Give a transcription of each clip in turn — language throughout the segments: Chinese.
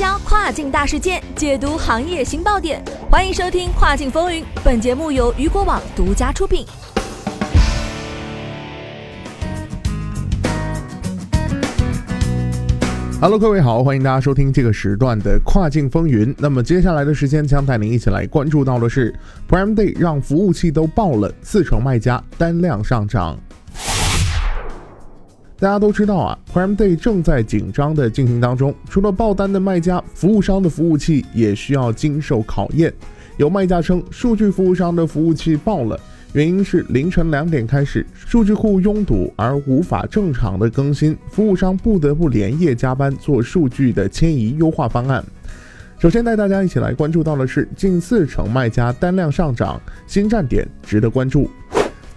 交跨境大事件，解读行业新爆点。欢迎收听《跨境风云》，本节目由雨果网独家出品。Hello，各位好，欢迎大家收听这个时段的《跨境风云》。那么接下来的时间将带您一起来关注到的是 Prime Day 让服务器都爆了，四成卖家单量上涨。大家都知道啊，Prime Day 正在紧张的进行当中。除了爆单的卖家，服务商的服务器也需要经受考验。有卖家称，数据服务商的服务器爆了，原因是凌晨两点开始，数据库拥堵而无法正常的更新，服务商不得不连夜加班做数据的迁移优化方案。首先带大家一起来关注到的是，近四成卖家单量上涨，新站点值得关注。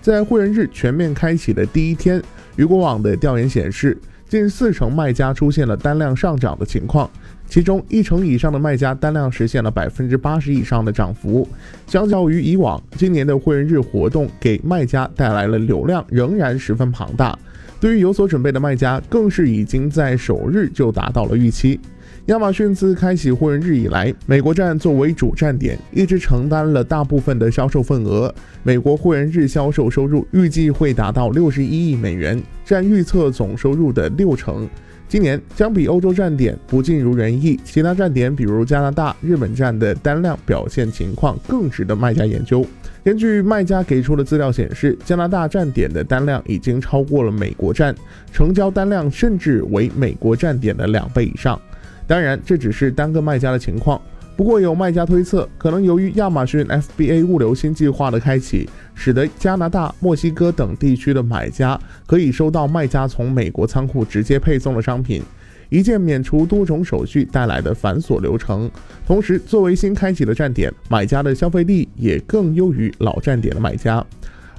在会员日全面开启的第一天。雨果网的调研显示，近四成卖家出现了单量上涨的情况，其中一成以上的卖家单量实现了百分之八十以上的涨幅。相较于以往，今年的会员日活动给卖家带来了流量仍然十分庞大。对于有所准备的卖家，更是已经在首日就达到了预期。亚马逊自开启会员日以来，美国站作为主站点，一直承担了大部分的销售份额。美国会员日销售收入预计会达到六十一亿美元，占预测总收入的六成。今年相比欧洲站点不尽如人意，其他站点比如加拿大、日本站的单量表现情况更值得卖家研究。根据卖家给出的资料显示，加拿大站点的单量已经超过了美国站，成交单量甚至为美国站点的两倍以上。当然，这只是单个卖家的情况。不过，有卖家推测，可能由于亚马逊 FBA 物流新计划的开启，使得加拿大、墨西哥等地区的买家可以收到卖家从美国仓库直接配送的商品，一键免除多种手续带来的繁琐流程。同时，作为新开启的站点，买家的消费力也更优于老站点的买家。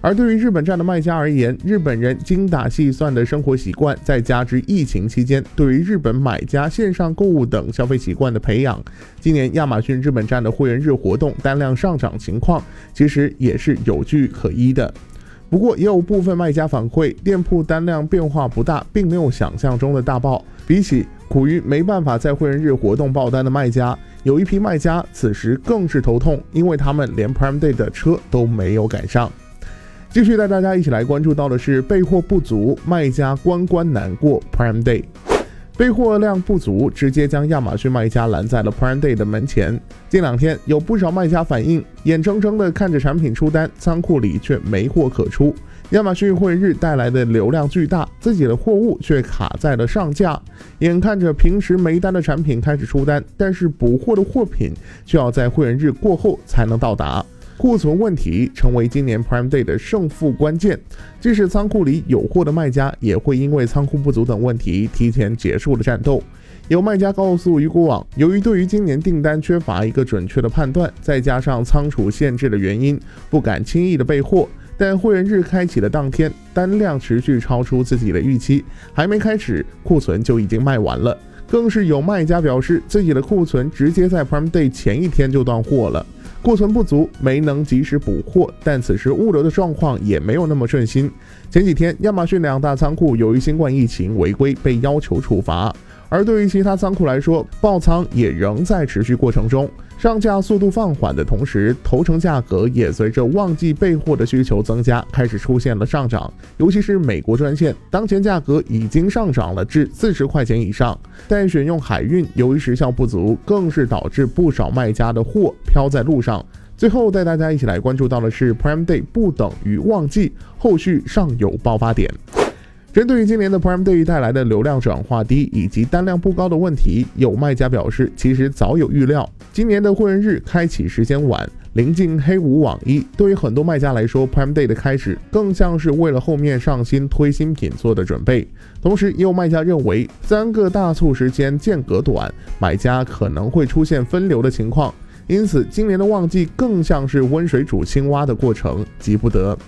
而对于日本站的卖家而言，日本人精打细算的生活习惯，再加之疫情期间对于日本买家线上购物等消费习惯的培养，今年亚马逊日本站的会员日活动单量上涨情况，其实也是有据可依的。不过，也有部分卖家反馈，店铺单量变化不大，并没有想象中的大爆。比起苦于没办法在会员日活动爆单的卖家，有一批卖家此时更是头痛，因为他们连 Prime Day 的车都没有赶上。继续带大家一起来关注到的是备货不足，卖家关关难过。Prime Day 备货量不足，直接将亚马逊卖家拦在了 Prime Day 的门前。近两天有不少卖家反映，眼睁睁的看着产品出单，仓库里却没货可出。亚马逊会员日带来的流量巨大，自己的货物却卡在了上架。眼看着平时没单的产品开始出单，但是补货的货品却要在会员日过后才能到达。库存问题成为今年 Prime Day 的胜负关键。即使仓库里有货的卖家，也会因为仓库不足等问题提前结束了战斗。有卖家告诉鱼骨网，由于对于今年订单缺乏一个准确的判断，再加上仓储限制的原因，不敢轻易的备货。但会员日开启的当天，单量持续超出自己的预期，还没开始，库存就已经卖完了。更是有卖家表示，自己的库存直接在 Prime Day 前一天就断货了。库存不足，没能及时补货，但此时物流的状况也没有那么顺心。前几天，亚马逊两大仓库由于新冠疫情违规，被要求处罚。而对于其他仓库来说，爆仓也仍在持续过程中。上架速度放缓的同时，头程价格也随着旺季备货的需求增加，开始出现了上涨。尤其是美国专线，当前价格已经上涨了至四十块钱以上。但选用海运，由于时效不足，更是导致不少卖家的货飘在路上。最后带大家一起来关注到的是，Prime Day 不等于旺季，后续尚有爆发点。针对于今年的 Prime Day 带来的流量转化低以及单量不高的问题，有卖家表示，其实早有预料。今年的会员日开启时间晚，临近黑五网一，对于很多卖家来说，Prime Day 的开始更像是为了后面上新推新品做的准备。同时，也有卖家认为，三个大促时间间隔短，买家可能会出现分流的情况，因此今年的旺季更像是温水煮青蛙的过程，急不得。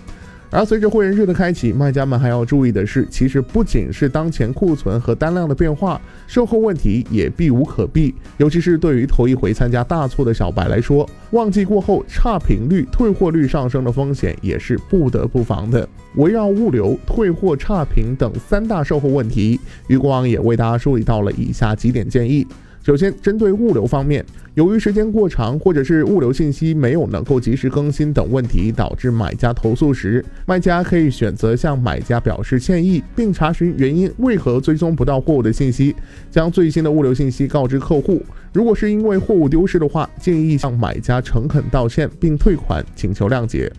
而随着会员日的开启，卖家们还要注意的是，其实不仅是当前库存和单量的变化，售后问题也避无可避。尤其是对于头一回参加大促的小白来说，旺季过后差评率、退货率上升的风险也是不得不防的。围绕物流、退货、差评等三大售后问题，余光也为大家梳理到了以下几点建议。首先，针对物流方面，由于时间过长，或者是物流信息没有能够及时更新等问题，导致买家投诉时，卖家可以选择向买家表示歉意，并查询原因为何追踪不到货物的信息，将最新的物流信息告知客户。如果是因为货物丢失的话，建议向买家诚恳道歉并退款，请求谅解。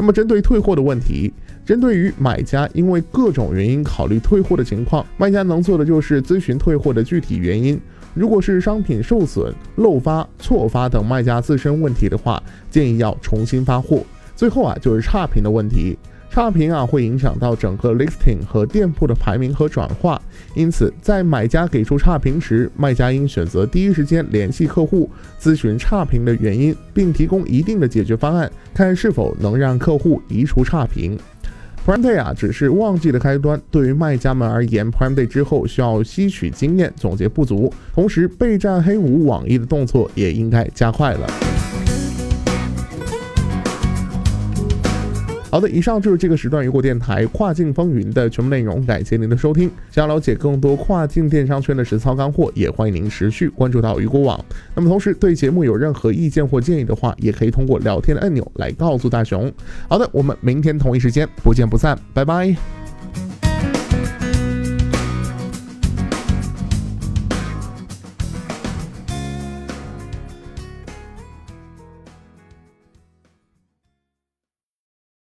那么，针对退货的问题，针对于买家因为各种原因考虑退货的情况，卖家能做的就是咨询退货的具体原因。如果是商品受损、漏发、错发等卖家自身问题的话，建议要重新发货。最后啊，就是差评的问题。差评啊，会影响到整个 listing 和店铺的排名和转化。因此，在买家给出差评时，卖家应选择第一时间联系客户，咨询差评的原因，并提供一定的解决方案，看是否能让客户移除差评。Prime Day 啊，只是旺季的开端。对于卖家们而言，Prime Day 之后需要吸取经验，总结不足，同时备战黑五网易的动作也应该加快了。好的，以上就是这个时段雨果电台跨境风云的全部内容，感谢您的收听。想要了解更多跨境电商圈的实操干货，也欢迎您持续关注到雨果网。那么同时对节目有任何意见或建议的话，也可以通过聊天的按钮来告诉大熊。好的，我们明天同一时间不见不散，拜拜。